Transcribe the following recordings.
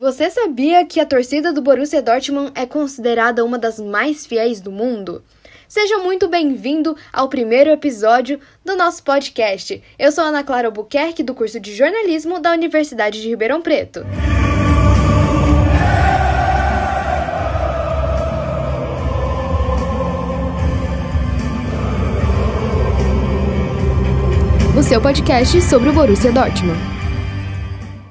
Você sabia que a torcida do Borussia Dortmund é considerada uma das mais fiéis do mundo? Seja muito bem-vindo ao primeiro episódio do nosso podcast. Eu sou Ana Clara Albuquerque, do curso de jornalismo da Universidade de Ribeirão Preto. O seu podcast sobre o Borussia Dortmund.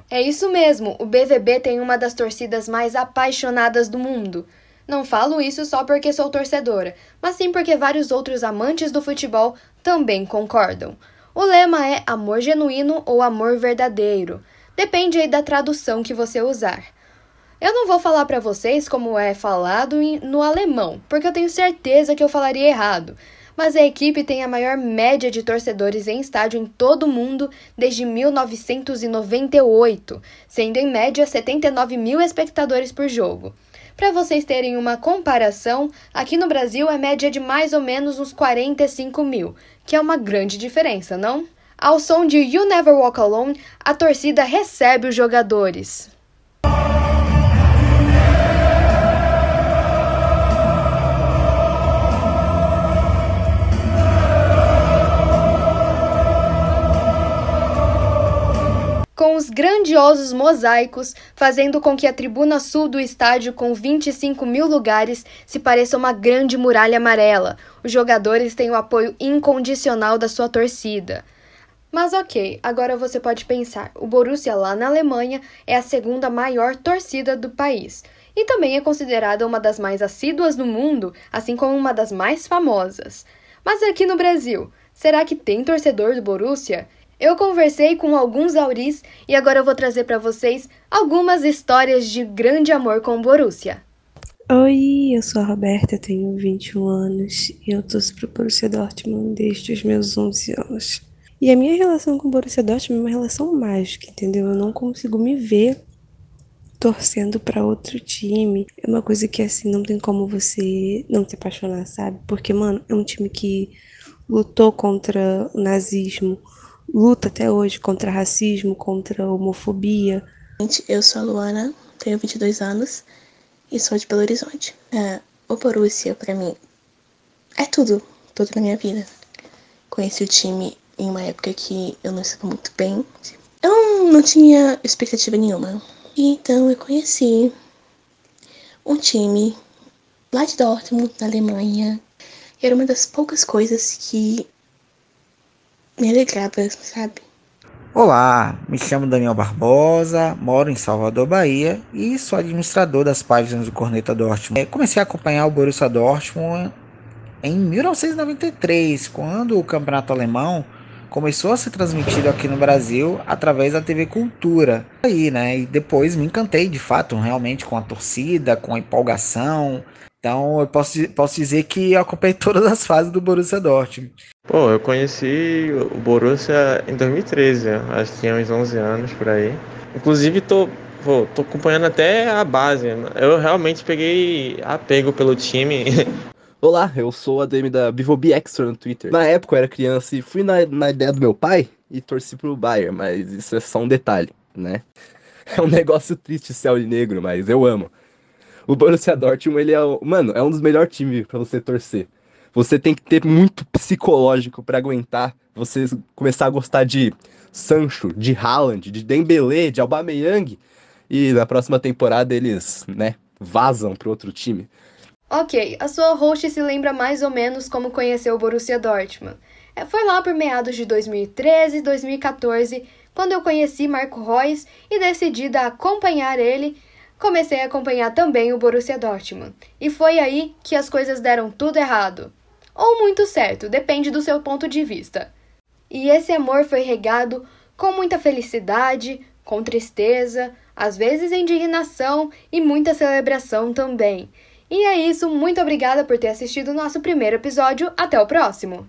É isso mesmo, o BVB tem uma das torcidas mais apaixonadas do mundo. Não falo isso só porque sou torcedora, mas sim porque vários outros amantes do futebol também concordam. O lema é amor genuíno ou amor verdadeiro. Depende aí da tradução que você usar. Eu não vou falar para vocês como é falado no alemão, porque eu tenho certeza que eu falaria errado mas a equipe tem a maior média de torcedores em estádio em todo o mundo desde 1998, sendo em média 79 mil espectadores por jogo. Para vocês terem uma comparação, aqui no Brasil a média é de mais ou menos uns 45 mil, que é uma grande diferença, não? Ao som de You Never Walk Alone, a torcida recebe os jogadores. Com os grandiosos mosaicos, fazendo com que a tribuna sul do estádio, com 25 mil lugares, se pareça uma grande muralha amarela. Os jogadores têm o apoio incondicional da sua torcida. Mas ok, agora você pode pensar: o Borussia lá na Alemanha é a segunda maior torcida do país e também é considerada uma das mais assíduas do mundo, assim como uma das mais famosas. Mas aqui no Brasil, será que tem torcedor do Borussia? Eu conversei com alguns auris e agora eu vou trazer para vocês algumas histórias de grande amor com o Borussia. Oi, eu sou a Roberta, tenho 21 anos e eu torço pro Borussia Dortmund desde os meus 11 anos. E a minha relação com o Borussia Dortmund é uma relação mágica, entendeu? Eu não consigo me ver torcendo para outro time. É uma coisa que assim não tem como você não se apaixonar, sabe? Porque, mano, é um time que lutou contra o nazismo, luta até hoje contra racismo, contra homofobia. Eu sou a Luana, tenho 22 anos e sou de Belo Horizonte. É, o Borussia, para mim, é tudo, tudo na minha vida. Conheci o time em uma época que eu não estava muito bem. Eu não tinha expectativa nenhuma. Então eu conheci um time lá de Dortmund, na Alemanha. E era uma das poucas coisas que me alegrava, sabe? Olá, me chamo Daniel Barbosa, moro em Salvador, Bahia e sou administrador das páginas do Corneta Dortmund. Comecei a acompanhar o Borussia Dortmund em 1993, quando o campeonato alemão começou a ser transmitido aqui no Brasil através da TV Cultura. Aí, né? E depois me encantei de fato, realmente com a torcida, com a empolgação. Então eu posso, posso dizer que acompanhei todas as fases do Borussia Dortmund. Pô, eu conheci o Borussia em 2013, acho que tinha uns 11 anos por aí. Inclusive, tô, pô, tô acompanhando até a base. Eu realmente peguei apego pelo time. Olá, eu sou a DM da Bivobi Extra no Twitter. Na época eu era criança e fui na, na ideia do meu pai e torci pro Bayern, mas isso é só um detalhe, né? É um negócio triste ser negro, mas eu amo. O Borussia Dortmund, ele é, mano, é um dos melhores times para você torcer. Você tem que ter muito psicológico para aguentar você começar a gostar de Sancho, de Haaland, de Dembélé, de Aubameyang e na próxima temporada eles, né, vazam para outro time. Ok, a sua host se lembra mais ou menos como conheceu o Borussia Dortmund. É, foi lá por meados de 2013, 2014, quando eu conheci Marco Reus e decidida a acompanhar ele, comecei a acompanhar também o Borussia Dortmund. E foi aí que as coisas deram tudo errado ou muito certo, depende do seu ponto de vista. E esse amor foi regado com muita felicidade, com tristeza, às vezes indignação e muita celebração também. E é isso, muito obrigada por ter assistido o nosso primeiro episódio. Até o próximo!